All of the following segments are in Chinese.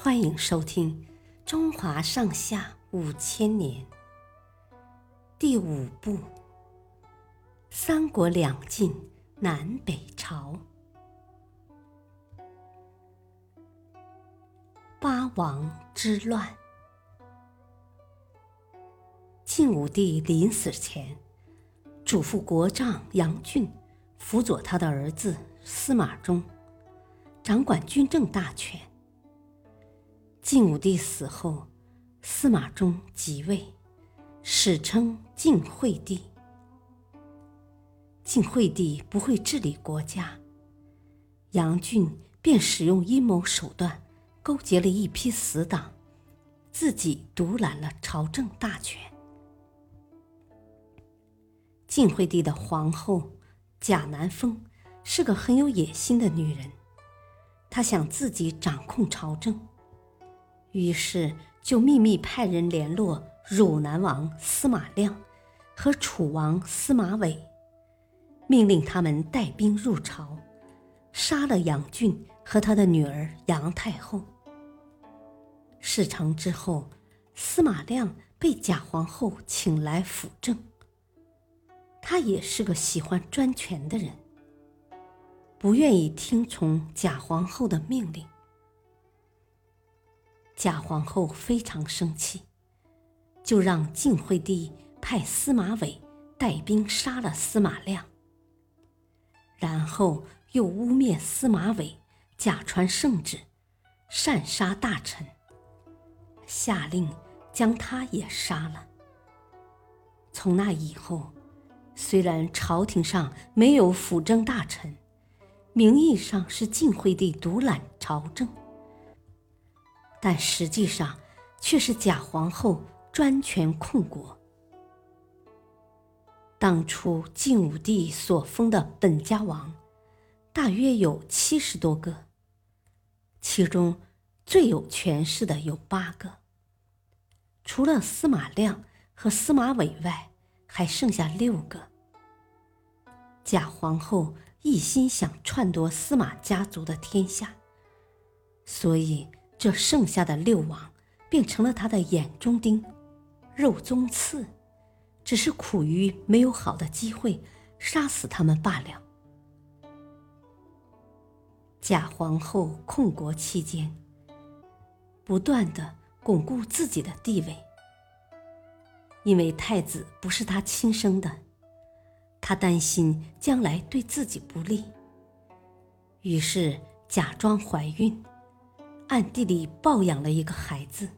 欢迎收听《中华上下五千年》第五部《三国两晋南北朝》八王之乱。晋武帝临死前，嘱咐国丈杨俊辅佐他的儿子司马衷，掌管军政大权。晋武帝死后，司马衷即位，史称晋惠帝。晋惠帝不会治理国家，杨俊便使用阴谋手段，勾结了一批死党，自己独揽了朝政大权。晋惠帝的皇后贾南风是个很有野心的女人，她想自己掌控朝政。于是就秘密派人联络汝南王司马亮和楚王司马玮，命令他们带兵入朝，杀了杨俊和他的女儿杨太后。事成之后，司马亮被贾皇后请来辅政。他也是个喜欢专权的人，不愿意听从贾皇后的命令。贾皇后非常生气，就让晋惠帝派司马玮带兵杀了司马亮，然后又污蔑司马玮假传圣旨，擅杀大臣，下令将他也杀了。从那以后，虽然朝廷上没有辅政大臣，名义上是晋惠帝独揽朝政。但实际上，却是假皇后专权控国。当初晋武帝所封的本家王，大约有七十多个，其中最有权势的有八个。除了司马亮和司马玮外，还剩下六个。假皇后一心想篡夺司马家族的天下，所以。这剩下的六王变成了他的眼中钉、肉中刺，只是苦于没有好的机会杀死他们罢了。假皇后控国期间，不断的巩固自己的地位，因为太子不是她亲生的，她担心将来对自己不利，于是假装怀孕。暗地里抱养了一个孩子，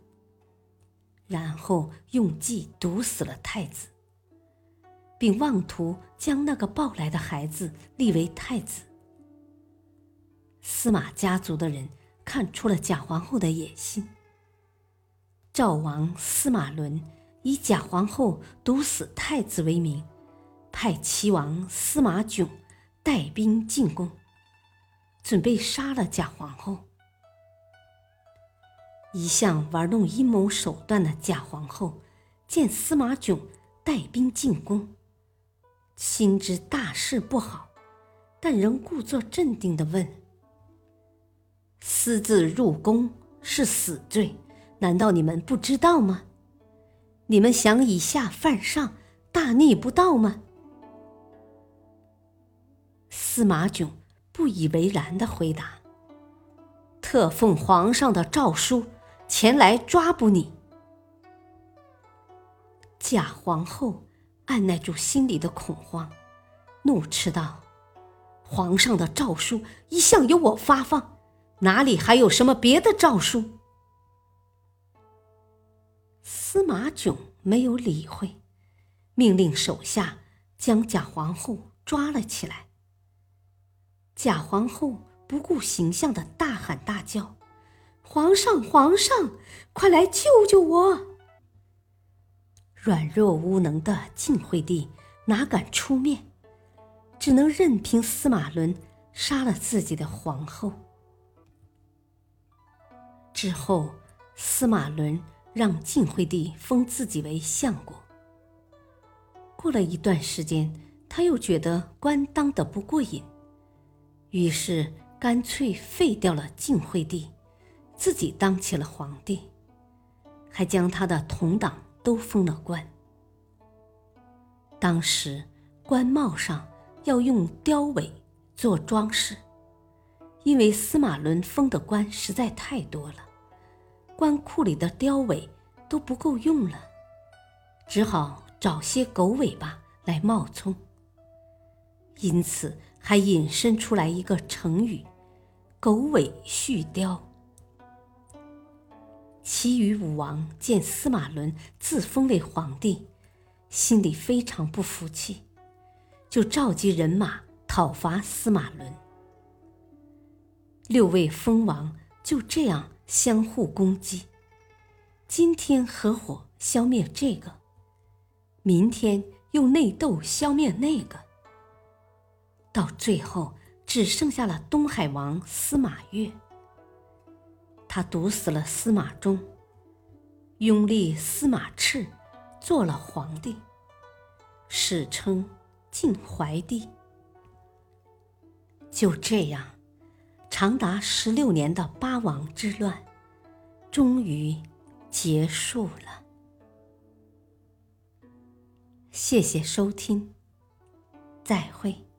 然后用计毒死了太子，并妄图将那个抱来的孩子立为太子。司马家族的人看出了假皇后的野心。赵王司马伦以假皇后毒死太子为名，派齐王司马囧带兵进攻，准备杀了假皇后。一向玩弄阴谋手段的假皇后，见司马囧带兵进攻，心知大事不好，但仍故作镇定地问：“私自入宫是死罪，难道你们不知道吗？你们想以下犯上，大逆不道吗？”司马囧不以为然地回答：“特奉皇上的诏书。”前来抓捕你！假皇后按耐住心里的恐慌，怒斥道：“皇上的诏书一向由我发放，哪里还有什么别的诏书？”司马囧没有理会，命令手下将假皇后抓了起来。假皇后不顾形象的大喊大叫。皇上，皇上，快来救救我！软弱无能的晋惠帝哪敢出面，只能任凭司马伦杀了自己的皇后。之后，司马伦让晋惠帝封自己为相国。过了一段时间，他又觉得官当得不过瘾，于是干脆废掉了晋惠帝。自己当起了皇帝，还将他的同党都封了官。当时官帽上要用貂尾做装饰，因为司马伦封的官实在太多了，官库里的貂尾都不够用了，只好找些狗尾巴来冒充。因此还引申出来一个成语“狗尾续貂”。其余武王见司马伦自封为皇帝。心里非常不服气，就召集人马讨伐司马伦。六位封王就这样相互攻击，今天合伙消灭这个，明天又内斗消灭那个，到最后只剩下了东海王司马越。他毒死了司马衷，拥立司马炽。做了皇帝，史称晋怀帝。就这样，长达十六年的八王之乱，终于结束了。谢谢收听，再会。